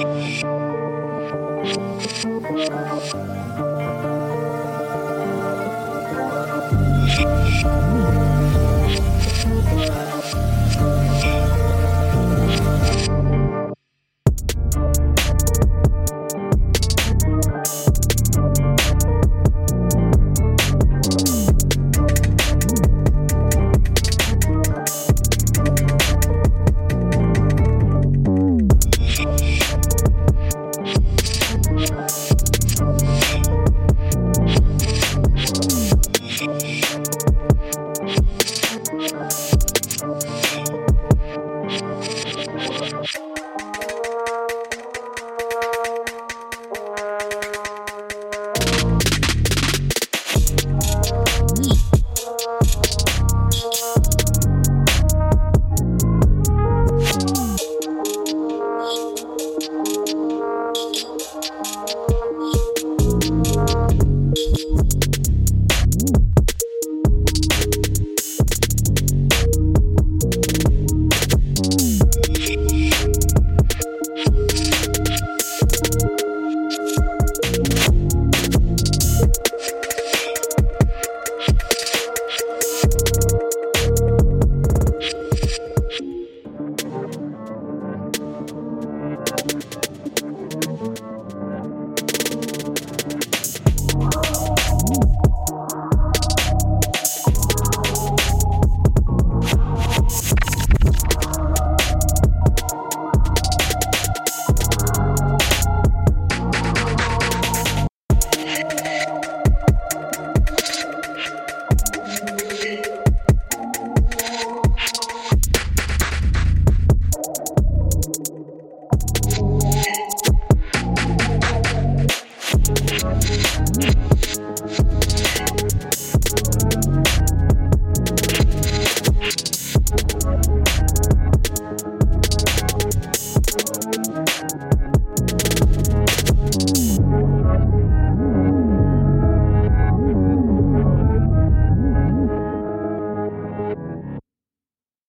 フフフフ。